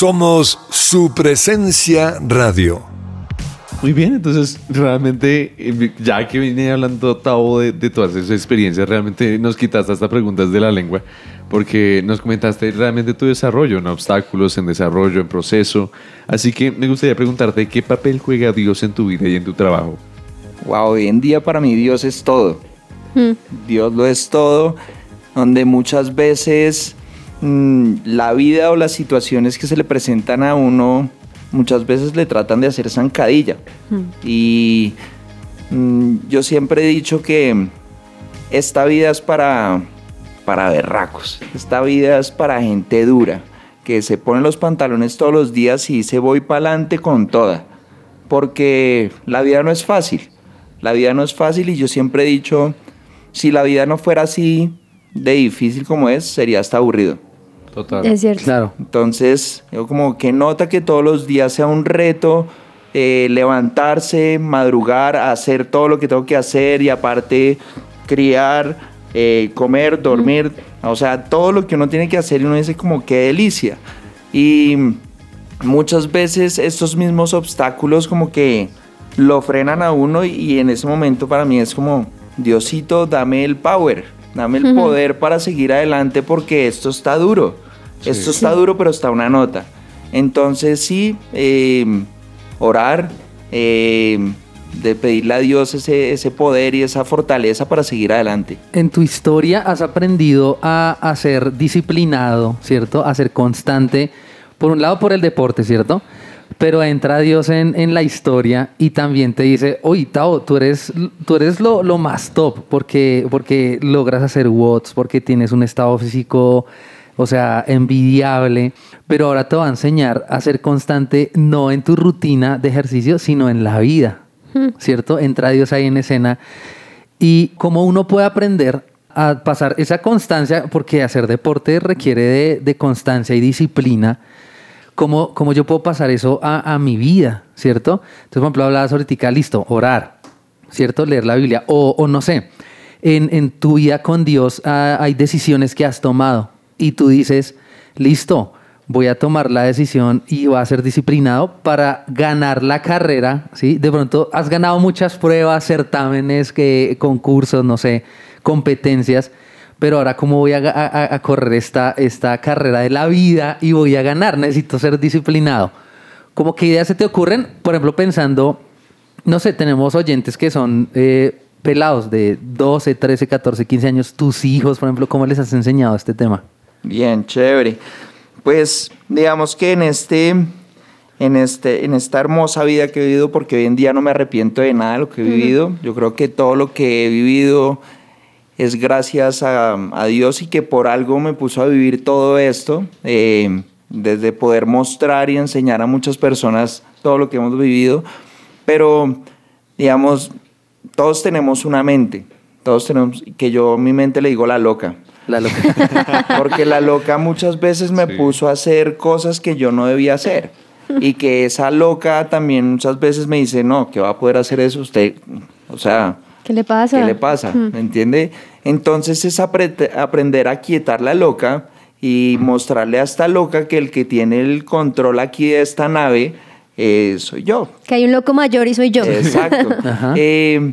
Speaker 6: Somos su presencia radio.
Speaker 4: Muy bien, entonces realmente, eh, ya que vine hablando, Tavo, de, de todas esas experiencias, realmente nos quitaste hasta preguntas de la lengua, porque nos comentaste realmente tu desarrollo en obstáculos, en desarrollo, en proceso. Así que me gustaría preguntarte, ¿qué papel juega Dios en tu vida y en tu trabajo?
Speaker 5: Wow, hoy en día para mí Dios es todo.
Speaker 2: Mm.
Speaker 5: Dios lo es todo, donde muchas veces la vida o las situaciones que se le presentan a uno muchas veces le tratan de hacer zancadilla. Y mm, yo siempre he dicho que esta vida es para, para berracos, esta vida es para gente dura, que se pone los pantalones todos los días y se voy para adelante con toda, porque la vida no es fácil, la vida no es fácil y yo siempre he dicho, si la vida no fuera así de difícil como es, sería hasta aburrido.
Speaker 4: Total.
Speaker 2: Es cierto.
Speaker 3: Claro.
Speaker 5: Entonces, yo como que nota que todos los días sea un reto eh, levantarse, madrugar, hacer todo lo que tengo que hacer y aparte criar, eh, comer, dormir, o sea, todo lo que uno tiene que hacer y uno dice como qué delicia. Y muchas veces estos mismos obstáculos como que lo frenan a uno y, y en ese momento para mí es como, Diosito, dame el power, dame el poder para seguir adelante porque esto está duro. Esto está duro, pero está una nota. Entonces sí, eh, orar, eh, de pedirle a Dios ese, ese poder y esa fortaleza para seguir adelante.
Speaker 3: En tu historia has aprendido a, a ser disciplinado, ¿cierto? A ser constante, por un lado por el deporte, ¿cierto? Pero entra Dios en, en la historia y también te dice, oye, Tao, tú eres, tú eres lo, lo más top porque, porque logras hacer watts, porque tienes un estado físico, o sea, envidiable, pero ahora te va a enseñar a ser constante no en tu rutina de ejercicio, sino en la vida, ¿cierto? Entra Dios ahí en escena y cómo uno puede aprender a pasar esa constancia, porque hacer deporte requiere de, de constancia y disciplina, ¿cómo, cómo yo puedo pasar eso a, a mi vida, ¿cierto? Entonces, por ejemplo, hablabas ahorita, listo, orar, ¿cierto? Leer la Biblia, o, o no sé, en, en tu vida con Dios ah, hay decisiones que has tomado y tú dices, listo, voy a tomar la decisión y voy a ser disciplinado para ganar la carrera, ¿sí? De pronto has ganado muchas pruebas, certámenes, que, concursos, no sé, competencias, pero ahora cómo voy a, a- a correr esta, esta carrera de la vida y voy a ganar, necesito ser disciplinado. ¿Cómo qué ideas se te ocurren? Por ejemplo, pensando, no sé, tenemos oyentes que son eh, pelados de 12, 13, 14, 15 años, tus hijos, por ejemplo, ¿cómo les has enseñado este tema?
Speaker 5: Bien, chévere. Pues digamos que en este, en este, en esta hermosa vida que he vivido, porque hoy en día no me arrepiento de nada de lo que he vivido. Yo creo que todo lo que he vivido es gracias a, a Dios y que por algo me puso a vivir todo esto. eh, desde poder mostrar y enseñar a muchas personas todo lo que hemos vivido. Pero, digamos, todos tenemos una mente. Todos tenemos, que yo a mi mente le digo la loca.
Speaker 3: La loca.
Speaker 5: Porque la loca muchas veces me
Speaker 4: Sí.
Speaker 5: puso a hacer cosas que yo no debía hacer. Y que esa loca también muchas veces me dice, no, que va a poder hacer eso usted. O sea,
Speaker 2: ¿Qué le pasa?
Speaker 5: ¿qué le pasa? ¿Me entiende? Entonces es apre- aprender a quietar la loca y mostrarle a esta loca que el que tiene el control aquí de esta nave eh, soy yo.
Speaker 2: Que hay un loco mayor y soy yo.
Speaker 5: Exacto. Eh,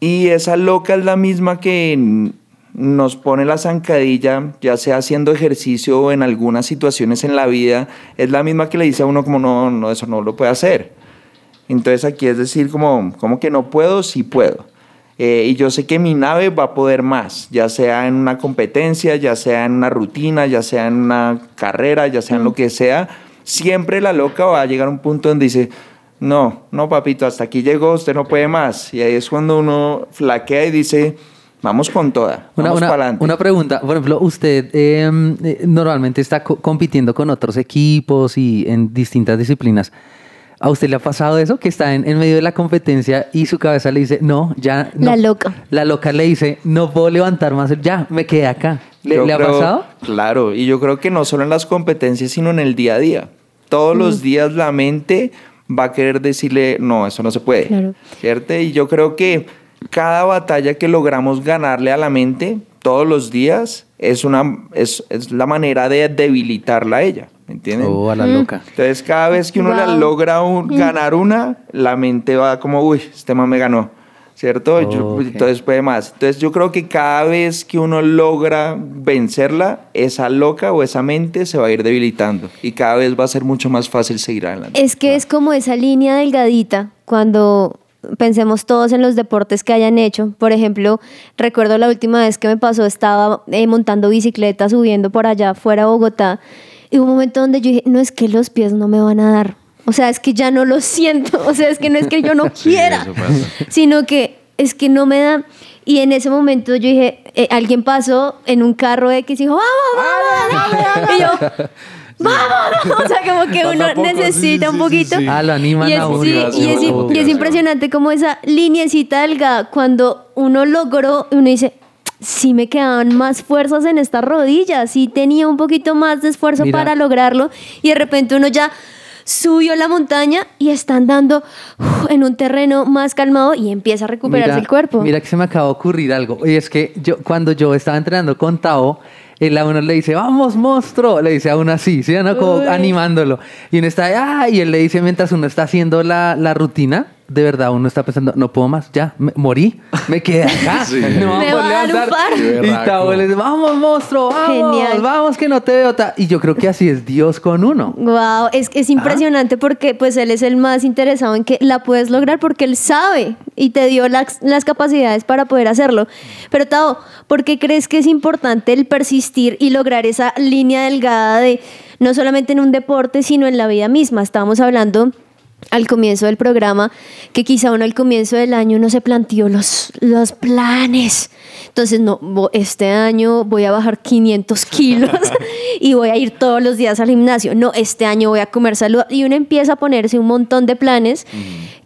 Speaker 5: y esa loca es la misma que nos pone la zancadilla, ya sea haciendo ejercicio o en algunas situaciones en la vida, es la misma que le dice a uno como no, no, eso no lo puede hacer. Entonces aquí es decir como, como que no puedo, sí puedo. Eh, y yo sé que mi nave va a poder más, ya sea en una competencia, ya sea en una rutina, ya sea en una carrera, ya sea en lo que sea. Siempre la loca va a llegar a un punto donde dice, no, no papito, hasta aquí llegó, usted no puede más. Y ahí es cuando uno flaquea y dice, vamos con toda,
Speaker 3: Una,
Speaker 5: vamos
Speaker 3: una-
Speaker 5: adelante.
Speaker 3: una pregunta, por ejemplo, usted eh, eh, normalmente está co- compitiendo con otros equipos y en distintas disciplinas. ¿A usted le ha pasado eso? Que está en, en medio de la competencia y su cabeza le dice, no, ya. no".
Speaker 2: La loca.
Speaker 3: La loca le dice, no puedo levantar más, ya, me quedé acá. ¿Le, ha pasado?
Speaker 5: Claro, y yo creo que no solo en las competencias, sino en el día a día. Todos los días la mente va a querer decirle, no, eso no se puede.
Speaker 2: Claro.
Speaker 5: ¿Cierto? Y yo creo que cada batalla que logramos ganarle a la mente todos los días es, una, es, es la manera de debilitarla a ella. ¿Me entienden?
Speaker 3: Oh, a la loca.
Speaker 5: Entonces, cada vez que uno la
Speaker 2: Wow.
Speaker 5: logra un- ganar una, la mente va como, uy, este man me ganó, ¿cierto? Yo-
Speaker 3: Ok.
Speaker 5: entonces puede más. Entonces, yo creo que cada vez que uno logra vencerla, esa loca o esa mente se va a ir debilitando y cada vez va a ser mucho más fácil seguir adelante.
Speaker 2: Es que es como esa línea delgadita cuando pensemos todos en los deportes que hayan hecho. Por ejemplo, recuerdo la última vez que me pasó, estaba eh, montando bicicleta, subiendo por allá fuera de Bogotá, y hubo un momento donde yo dije, no es que los pies no me van a dar. O sea, es que ya no lo siento. O sea, es que no es que yo no
Speaker 4: Sí,
Speaker 2: quiera,
Speaker 4: pasa.
Speaker 2: sino que es que no me da. Y en ese momento yo dije, eh, alguien pasó en un carro X y dijo, vamos, vamos, vamos. Y yo, vamos, o sea, como que uno
Speaker 4: poco, sí,
Speaker 2: necesita
Speaker 4: sí,
Speaker 2: un
Speaker 4: sí,
Speaker 2: poquito.
Speaker 4: sí.
Speaker 3: Ah, lo animan
Speaker 2: Y es,
Speaker 3: a uno.
Speaker 2: sí, y es- y es impresionante como esa lineecita delgada, cuando uno logró, uno dice, sí me quedaban más fuerzas en estas rodillas, sí tenía un poquito más de esfuerzo
Speaker 3: Mira.
Speaker 2: para lograrlo, y de repente uno ya subió la montaña y está andando en un terreno más calmado y empieza a recuperarse
Speaker 3: Mira-
Speaker 2: el cuerpo.
Speaker 3: Mira que se me acaba de ocurrir algo. Y es que yo, cuando yo estaba entrenando con Tao, él a uno le dice, vamos, monstruo. Le dice a uno así, ¿sí? ¿no? Como
Speaker 2: Uy.
Speaker 3: animándolo. Y uno está, ah, y él le dice mientras uno está haciendo la, la rutina, de verdad uno está pensando, no puedo más, ya, me- morí, me quedé acá.
Speaker 4: Sí.
Speaker 3: No
Speaker 2: Me
Speaker 3: vamos
Speaker 2: va a dar un
Speaker 3: levantar". Y dice, vamos, monstruo, vamos,
Speaker 2: Genial.
Speaker 3: vamos, que no te veo. ta-". Y yo creo que así es Dios con uno.
Speaker 2: Wow, es, es
Speaker 3: Ah.
Speaker 2: impresionante porque pues él es el más interesado en que la puedes lograr porque él sabe y te dio las, las capacidades para poder hacerlo. Pero Tao, ¿por qué crees que es importante el persistir y lograr esa línea delgada de no solamente en un deporte, sino en la vida misma? Estábamos hablando al comienzo del programa que quizá uno al comienzo del año no se planteó los, los planes. Entonces, no, este año voy a bajar 500 kilos y voy a ir todos los días al gimnasio. No, este año voy a comer salud. Y uno empieza a ponerse un montón de planes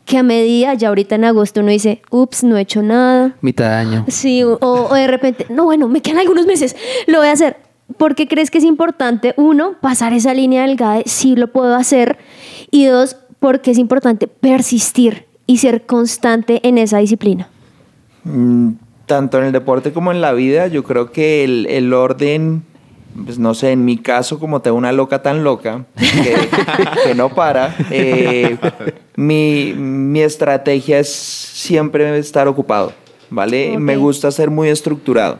Speaker 2: que a medida, ya ahorita en agosto uno dice, ups, no he hecho nada.
Speaker 3: Mitad de año.
Speaker 2: Sí, o, o de repente, no, bueno, me quedan algunos meses, lo voy a hacer. ¿Por qué crees que es importante, uno, pasar esa línea delgada de sí lo puedo hacer? Y dos, porque es importante persistir y ser constante en esa disciplina.
Speaker 5: Mm, tanto en el deporte como en la vida, yo creo que el, el orden, pues no sé, en mi caso, como tengo una loca tan loca que, que no para, eh, mi, mi estrategia es siempre estar ocupado, ¿vale? Me gusta ser muy estructurado.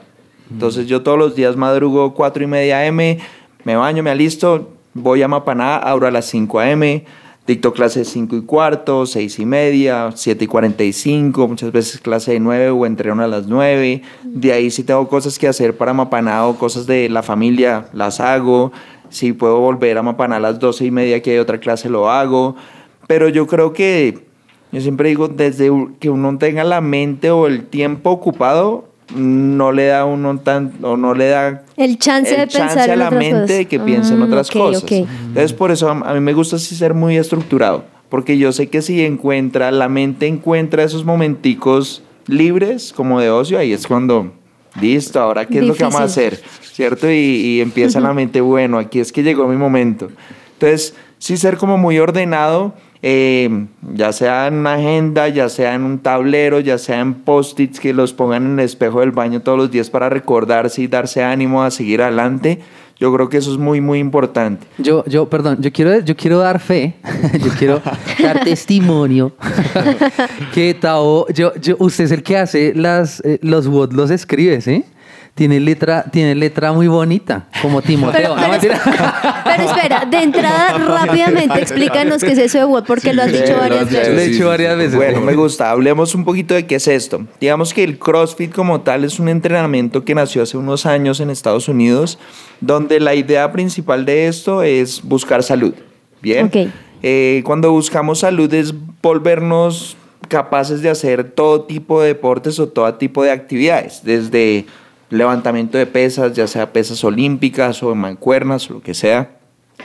Speaker 5: Entonces yo todos los días madrugo 4 y media M, me baño, me alisto, voy a Mapaná, abro a las 5 AM, dicto clases 5 y cuarto, 6 y media, 7 y 45, muchas veces clase de 9 o entreno a las 9. De ahí si tengo cosas que hacer para Mapaná o cosas de la familia, las hago. Si puedo volver a Mapaná a las 12 y media que hay otra clase, lo hago. Pero yo creo que, yo siempre digo, desde que uno tenga la mente o el tiempo ocupado, no le da a uno tan, o no le da
Speaker 2: El chance
Speaker 5: el
Speaker 2: de pensar
Speaker 5: chance a
Speaker 2: en
Speaker 5: la mente
Speaker 2: cosas.
Speaker 5: de que piense en
Speaker 2: Mm,
Speaker 5: otras
Speaker 2: ok,
Speaker 5: cosas.
Speaker 2: ok.
Speaker 5: Entonces, por eso a a mí me gusta así ser muy estructurado, porque yo sé que si encuentra, la mente encuentra esos momenticos libres como de ocio, ahí es cuando, listo, ahora qué es lo que vamos a
Speaker 2: Difícil.
Speaker 5: hacer, ¿cierto? Y, y empieza la mente, bueno, aquí es que llegó mi momento. Entonces, sí ser como muy ordenado, eh, ya sea en una agenda, ya sea en un tablero, ya sea en post-its que los pongan en el espejo del baño todos los días para recordarse y darse ánimo a seguir adelante. Yo creo que eso es muy, muy importante.
Speaker 3: Yo, yo, perdón, yo quiero, yo quiero dar fe, yo quiero dar testimonio que Tao, yo, yo, usted es el que hace las, eh, los WOD, los escribe, ¿sí? Tiene letra, tiene letra muy bonita, como Timoteo.
Speaker 2: Pero,
Speaker 3: No,
Speaker 2: pero espera, pero espera, de entrada rápidamente explícanos qué es eso de WOD, porque lo has
Speaker 4: Sí,
Speaker 2: dicho
Speaker 4: lo
Speaker 2: varias veces.
Speaker 3: Lo he
Speaker 4: sí,
Speaker 3: dicho
Speaker 4: sí,
Speaker 3: varias
Speaker 4: sí.
Speaker 3: veces.
Speaker 5: Bueno, me gusta. Hablemos un poquito de qué es esto. Digamos que el CrossFit como tal es un entrenamiento que nació hace unos años en Estados Unidos, donde la idea principal de esto es buscar salud. Bien.
Speaker 2: Ok.
Speaker 5: Eh, cuando buscamos salud es volvernos capaces de hacer todo tipo de deportes o todo tipo de actividades, desde levantamiento de pesas, ya sea pesas olímpicas o mancuernas o lo que sea,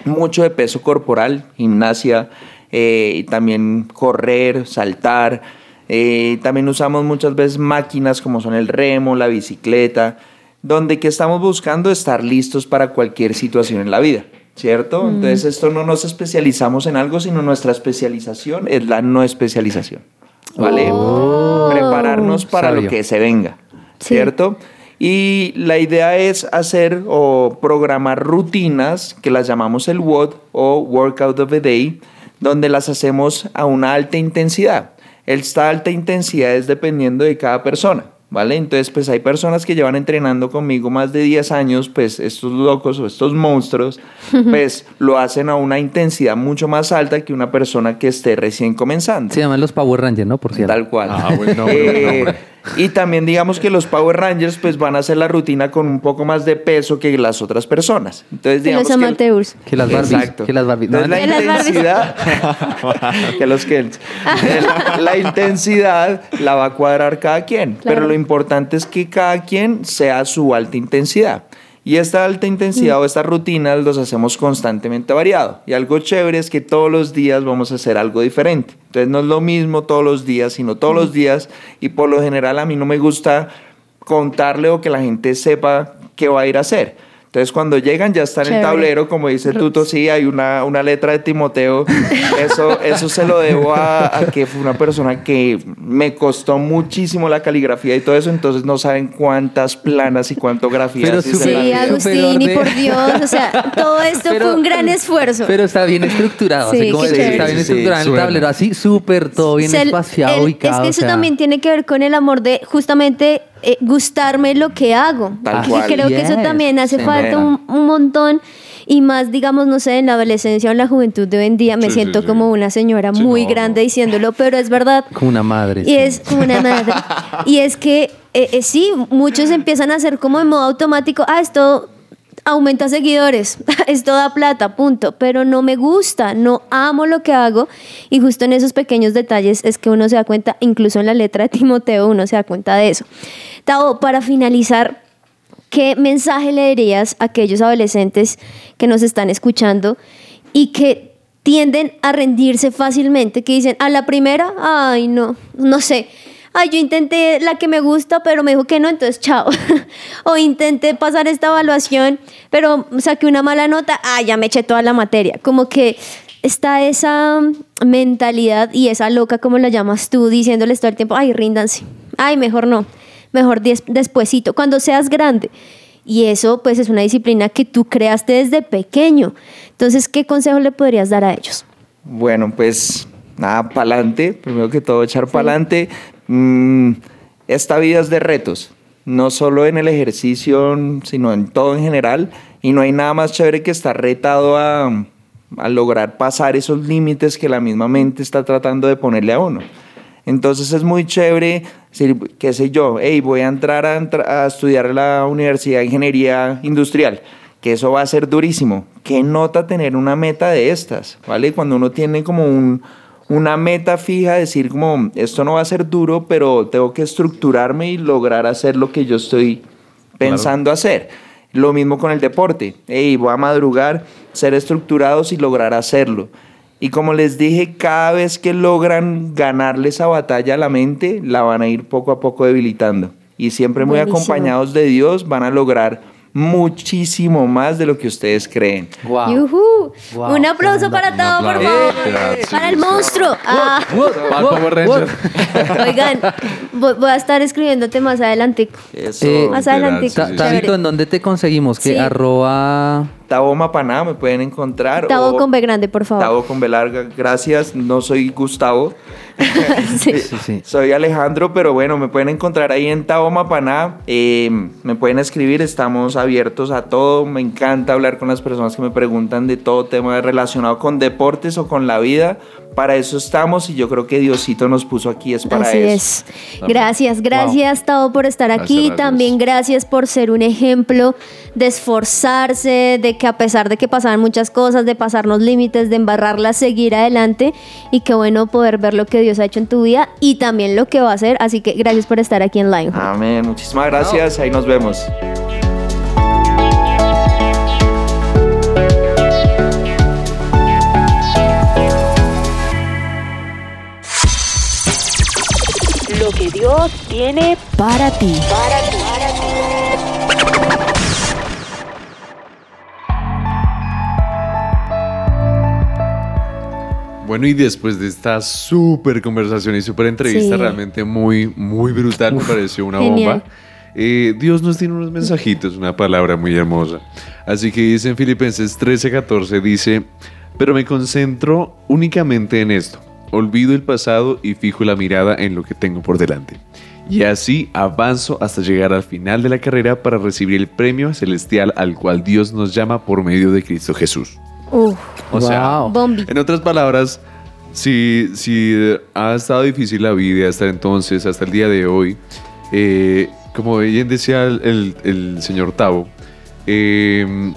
Speaker 5: mucho de peso corporal, gimnasia, eh, y también correr, saltar. eh, también usamos muchas veces máquinas como son el remo, la bicicleta, donde que estamos buscando estar listos para cualquier situación en la vida, ¿cierto? Entonces esto no nos especializamos en algo, sino nuestra especialización es la no especialización, ¿vale?
Speaker 2: Oh.
Speaker 5: Prepararnos para
Speaker 3: Sabio.
Speaker 5: lo que se venga,
Speaker 2: Sí.
Speaker 5: Y la idea es hacer o programar rutinas que las llamamos el WOD o Workout of the Day, donde las hacemos a una alta intensidad. Esta alta intensidad es dependiendo de cada persona. ¿Vale? Entonces, pues hay personas que llevan entrenando conmigo más de 10 años, pues estos locos o estos monstruos, pues lo hacen a una intensidad mucho más alta que una persona que esté recién comenzando.
Speaker 3: Se llaman los Power Rangers, ¿no? Por cierto.
Speaker 5: Tal cual.
Speaker 4: Ah, buen nombre, buen
Speaker 5: Eh. Y también digamos que los Power Rangers pues van a hacer la rutina con un poco más de peso que las otras personas. Entonces
Speaker 2: Que
Speaker 5: digamos
Speaker 2: los amateurs.
Speaker 3: Que las Barbies.
Speaker 5: Exacto.
Speaker 3: Que las Barbies. No,
Speaker 5: Entonces, la
Speaker 2: Que
Speaker 5: intensidad que los. El- la intensidad la va a cuadrar cada quien,
Speaker 2: Claro.
Speaker 5: pero lo importante es que cada quien sea su alta intensidad. Y esta alta intensidad o estas rutinas los hacemos constantemente variado. Y algo chévere es que todos los días vamos a hacer algo diferente. Entonces no es lo mismo todos los días, sino todos los días. Y por lo general a mí no me gusta contarle o que la gente sepa qué va a ir a hacer. Entonces cuando llegan ya está en el tablero, como dice Tuto, sí, hay una, una letra de Timoteo. Eso, eso se lo debo a, a que fue una persona que me costó muchísimo la caligrafía y todo eso, entonces no saben cuántas planas y cuánto grafías
Speaker 3: Pero
Speaker 2: Sí. Agustín, y por Dios, o sea, todo esto
Speaker 3: Pero-
Speaker 2: fue un gran esfuerzo.
Speaker 3: Pero está bien estructurado.
Speaker 2: Sí,
Speaker 3: así como
Speaker 2: chévere.
Speaker 3: está bien
Speaker 5: Sí, sí,
Speaker 3: estructurado en el tablero. Así súper todo bien
Speaker 2: Se-
Speaker 3: espaciado,
Speaker 2: el-
Speaker 3: ubicado.
Speaker 2: Es que eso
Speaker 3: o sea,
Speaker 2: también tiene que ver con el amor de justamente eh, gustarme lo que hago.
Speaker 5: Tal cual.
Speaker 2: creo que eso también hace
Speaker 5: Sí,
Speaker 2: falta un, un montón. Y más, digamos, no sé, en la adolescencia o en la juventud de hoy en día me
Speaker 4: Sí, sí,
Speaker 2: siento
Speaker 4: sí.
Speaker 2: como una señora
Speaker 4: Sí,
Speaker 2: muy
Speaker 4: no.
Speaker 2: grande diciéndolo, pero es verdad.
Speaker 3: Como una madre.
Speaker 2: Y
Speaker 3: sí.
Speaker 2: es como una madre. y es que eh, eh, sí, muchos empiezan a hacer como en modo automático, ah, esto aumenta seguidores, esto da plata, punto. Pero no me gusta, no amo lo que hago. Y justo en esos pequeños detalles es que uno se da cuenta, incluso en la letra de Timoteo, uno se da cuenta de eso. Tao, para finalizar, ¿qué mensaje le dirías a aquellos adolescentes que nos están escuchando y que tienden a rendirse fácilmente, que dicen, a la primera, ay, no, no sé, ay, yo intenté la que me gusta, pero me dijo que no, entonces chao. o intenté pasar esta evaluación, pero saqué una mala nota, ay, ya me eché toda la materia. Como que está esa mentalidad y esa loca, como la llamas tú, diciéndoles todo el tiempo, ay, ríndanse, ay, mejor no, mejor des- despuesito, cuando seas grande. Y eso pues es una disciplina que tú creaste desde pequeño. Entonces, ¿qué consejo le podrías dar a ellos?
Speaker 5: Bueno, pues nada, pa'lante. Primero que todo, echar pa'lante. Mm, esta vida es de retos, no solo en el ejercicio, sino en todo en general. Y no hay nada más chévere que estar retado a, lograr pasar esos límites que la misma mente está tratando de ponerle a uno. Entonces es muy chévere, decir, qué sé yo, hey, voy a entrar a, entra- a estudiar a la Universidad de Ingeniería Industrial, que eso va a ser durísimo. ¿Qué nota tener una meta de estas? ¿Vale? Cuando uno tiene como un, una meta fija, decir como, esto no va a ser duro, pero tengo que estructurarme y lograr hacer lo que yo estoy pensando hacer. Lo mismo con el deporte. Hey, voy a madrugar, ser estructurados y lograr hacerlo. Y como les dije, cada vez que logran ganarle esa batalla a la mente, la van a ir poco a poco debilitando. Y siempre muy
Speaker 2: Buenísimo.
Speaker 5: acompañados de Dios van a lograr muchísimo más de lo que ustedes creen.
Speaker 3: Wow.
Speaker 2: ¡Yujú!
Speaker 3: Wow,
Speaker 2: Un aplauso para
Speaker 4: Un
Speaker 2: Tao, por favor. Para el monstruo. Ah,
Speaker 4: Pal Power Ranger.
Speaker 2: oigan, voy, a estar escribiéndote más adelante.
Speaker 5: Eso.
Speaker 3: Eh,
Speaker 2: Más adelante.
Speaker 4: sí, sí,
Speaker 3: Ta-
Speaker 4: sí.
Speaker 3: Tabito, ¿en dónde te conseguimos? Que
Speaker 2: Sí.
Speaker 3: arroba...
Speaker 5: Tabo Mapaná me pueden encontrar.
Speaker 2: Tao
Speaker 5: o
Speaker 2: con B grande, por favor.
Speaker 5: Tabo con B larga. Gracias. No soy Gustavo.
Speaker 2: Sí.
Speaker 3: Sí, sí.
Speaker 5: Soy Alejandro, pero bueno, me pueden encontrar ahí en Tabo Mapaná. Eh, me pueden escribir, estamos abiertos a todo. Me encanta hablar con las personas que me preguntan de todo tema relacionado con deportes o con la vida. Para eso estamos y yo creo que Diosito nos puso aquí, es para
Speaker 2: Así
Speaker 5: eso.
Speaker 2: es. Gracias, gracias, Tao, por estar
Speaker 4: Gracias,
Speaker 2: aquí.
Speaker 4: gracias.
Speaker 2: También gracias por ser un ejemplo de esforzarse, de que a pesar de que pasaban muchas cosas, de pasarnos límites, de embarrarlas, seguir adelante. Y qué bueno poder ver lo que Dios ha hecho en tu vida y también lo que va a hacer. Así que gracias por estar aquí en Lionheart.
Speaker 5: Amén. Muchísimas gracias. Ahí nos vemos.
Speaker 6: Lo que Dios tiene
Speaker 2: Para ti.
Speaker 4: Bueno, y después de esta súper conversación y súper entrevista,
Speaker 2: Sí.
Speaker 4: realmente muy, muy brutal, me pareció una
Speaker 2: Genial.
Speaker 4: bomba. eh, Dios nos tiene unos mensajitos, una palabra muy hermosa. Así que dice en Filipenses 13:14, dice, pero me concentro únicamente en esto. Olvido el pasado y fijo la mirada en lo que tengo por delante. Y así avanzo hasta llegar al final de la carrera para recibir el premio celestial al cual Dios nos llama por medio de Cristo Jesús.
Speaker 2: Uf,
Speaker 4: O sea,
Speaker 3: Wow.
Speaker 2: bombi.
Speaker 4: en otras palabras, si, si ha estado difícil la vida hasta entonces, hasta el día de hoy, eh, como bien decía el, el- el señor Tavo, eh,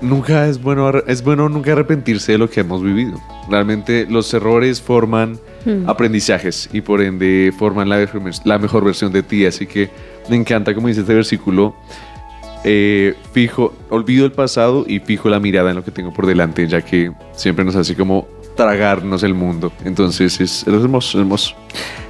Speaker 4: nunca es bueno, es bueno nunca arrepentirse de lo que hemos vivido. Realmente los errores forman aprendizajes y por ende forman la, la mejor versión de ti. Así que me encanta como dice este versículo. Eh, fijo, olvido el pasado y fijo la mirada en lo que tengo por delante, ya que siempre nos hace como tragarnos el mundo. Entonces es, es hermoso, hermoso.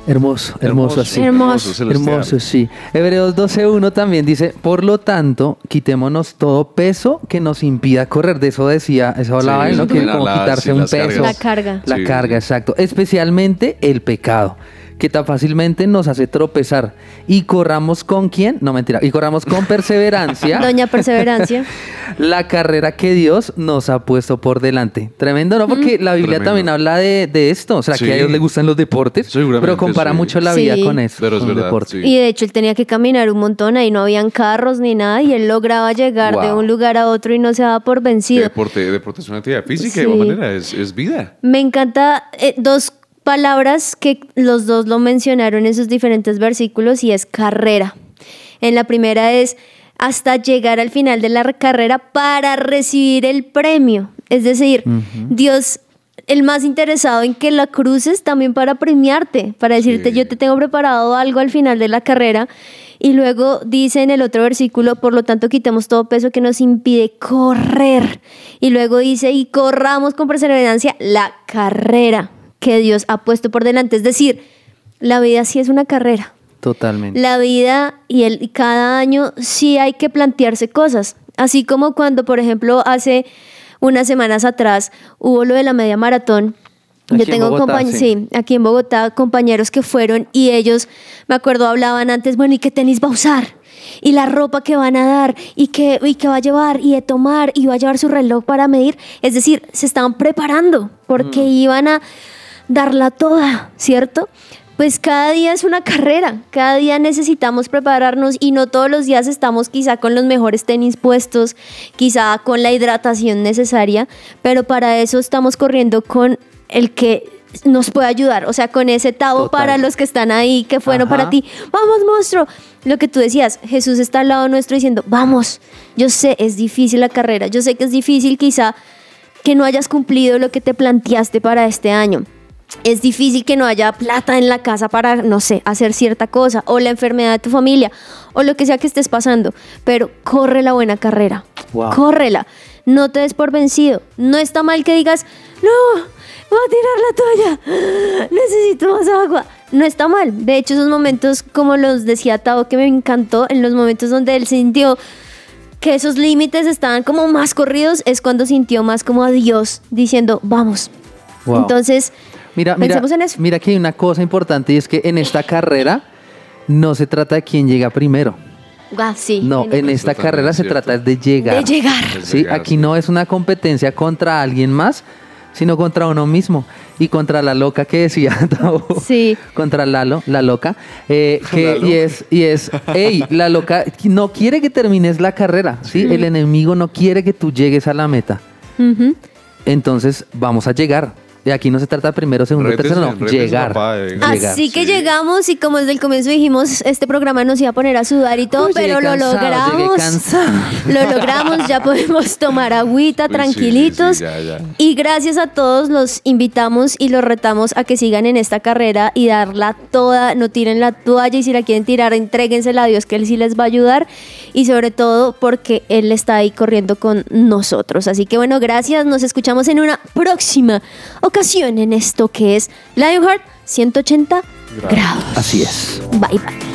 Speaker 3: Hermoso, hermoso así.
Speaker 2: Hermoso.
Speaker 3: Hermoso, sí. Hebreos 12.1 también dice, por lo tanto, quitémonos todo peso que nos impida correr. De eso decía, eso hablaba
Speaker 4: Sí,
Speaker 3: él, ¿no? Que como quitarse
Speaker 4: sí,
Speaker 3: un peso.
Speaker 4: cargas.
Speaker 2: La carga.
Speaker 3: La
Speaker 4: Sí,
Speaker 3: carga,
Speaker 4: sí.
Speaker 3: exacto. Especialmente el pecado, que tan fácilmente nos hace tropezar. Y corramos con quién? No, mentira. Y corramos con perseverancia
Speaker 2: Doña Perseverancia.
Speaker 3: la carrera que Dios nos ha puesto por delante. Tremendo, ¿no? Porque la Biblia
Speaker 4: Tremendo.
Speaker 3: también habla de, de esto. O sea,
Speaker 4: Sí.
Speaker 3: que a ellos les gustan los deportes.
Speaker 4: Seguramente,
Speaker 3: Pero compara
Speaker 4: sí.
Speaker 3: mucho la
Speaker 2: Sí.
Speaker 3: vida con eso.
Speaker 4: Pero es
Speaker 3: con
Speaker 4: verdad.
Speaker 2: Y de hecho él tenía que caminar un montón, ahí no habían carros ni nada y él lograba llegar de un lugar a otro y no se daba por vencido.
Speaker 4: deporte, deporte es una actividad física, de igual manera, es, es vida.
Speaker 2: Me encanta eh, dos palabras que los dos lo mencionaron en sus diferentes versículos y es carrera. En la primera es hasta llegar al final de la carrera para recibir el premio. Es decir, Dios el más interesado en que la cruces también para premiarte, para decirte
Speaker 4: Sí.
Speaker 2: yo te tengo preparado algo al final de la carrera. Y luego dice en el otro versículo, por lo tanto quitemos todo peso que nos impide correr. Y luego dice, y corramos con perseverancia la carrera que Dios ha puesto por delante. Es decir, la vida sí es una carrera.
Speaker 3: Totalmente.
Speaker 2: La vida y, el, y cada año sí hay que plantearse cosas. Así como cuando, por ejemplo, hace unas semanas atrás hubo lo de la media maratón.
Speaker 3: Aquí
Speaker 2: Yo
Speaker 3: en
Speaker 2: tengo
Speaker 3: Bogotá,
Speaker 2: compañ-
Speaker 3: sí.
Speaker 2: sí, aquí en Bogotá, compañeros que fueron y ellos, me acuerdo, hablaban antes, bueno, ¿y qué tenis va a usar? Y la ropa que van a dar, y qué, y qué va a llevar, y de tomar, y va a llevar su reloj para medir. Es decir, se estaban preparando porque iban a darla toda, ¿cierto? Pues cada día es una carrera, cada día necesitamos prepararnos y no todos los días estamos quizá con los mejores tenis puestos, quizá con la hidratación necesaria, pero para eso estamos corriendo con el que nos puede ayudar, o sea, con ese tabo
Speaker 3: Total.
Speaker 2: para los que están ahí, que fueron
Speaker 3: Ajá.
Speaker 2: para ti. Vamos, monstruo. Lo que tú decías, Jesús está al lado nuestro diciendo, vamos, yo sé, es difícil la carrera, yo sé que es difícil quizá que no hayas cumplido lo que te planteaste para este año. Es difícil que no haya plata en la casa para, no sé, hacer cierta cosa, o la enfermedad de tu familia, o lo que sea que estés pasando, pero corre la buena carrera.
Speaker 3: Wow.
Speaker 2: Córrela. No te des por vencido. No está mal que digas, no, voy a tirar la toalla, necesito más agua. No está mal. De hecho, esos momentos, como los decía Tao, que me encantó, en los momentos donde él sintió que esos límites estaban como más corridos, es cuando sintió más como a Dios diciendo, vamos.
Speaker 3: Wow.
Speaker 2: Entonces,
Speaker 3: Mira, mira,
Speaker 2: pensemos en eso.
Speaker 3: mira que hay una cosa importante y es que en esta carrera no se trata de quién llega primero.
Speaker 2: ah, sí.
Speaker 3: No, en esta
Speaker 4: Totalmente
Speaker 3: carrera se
Speaker 4: cierto.
Speaker 3: trata de llegar.
Speaker 2: de llegar.
Speaker 3: Sí,
Speaker 4: llegar,
Speaker 3: aquí
Speaker 4: sí.
Speaker 3: no es una competencia contra alguien más, sino contra uno mismo y contra la loca que decía Tavo.
Speaker 2: Sí.
Speaker 3: contra Lalo, la loca, eh, que,
Speaker 4: La
Speaker 3: y es, y es, hey, la loca no quiere que termines la carrera, ¿sí? El enemigo no quiere que tú llegues a la meta. Entonces, vamos a llegar. Y aquí no se trata primero, segundo,
Speaker 4: Rétese,
Speaker 3: tercero, no, llegar.
Speaker 4: papá,
Speaker 3: llegar.
Speaker 2: Así que
Speaker 4: Sí.
Speaker 2: llegamos y como desde el comienzo dijimos, este programa nos iba a poner a sudar y todo,
Speaker 3: Uy,
Speaker 2: pero lo logramos. Lo logramos, ya podemos tomar agüita
Speaker 4: Uy, sí,
Speaker 2: tranquilitos.
Speaker 4: sí, sí, ya, ya.
Speaker 2: Y gracias a todos los invitamos y los retamos a que sigan en esta carrera y darla toda, no tiren la toalla y si la quieren tirar, entréguensela a Dios que Él sí les va a ayudar y sobre todo porque Él está ahí corriendo con nosotros. Así que bueno, gracias, nos escuchamos en una próxima ocasión en esto que es Lionheart 180 grados.
Speaker 3: Así es.
Speaker 2: Bye bye.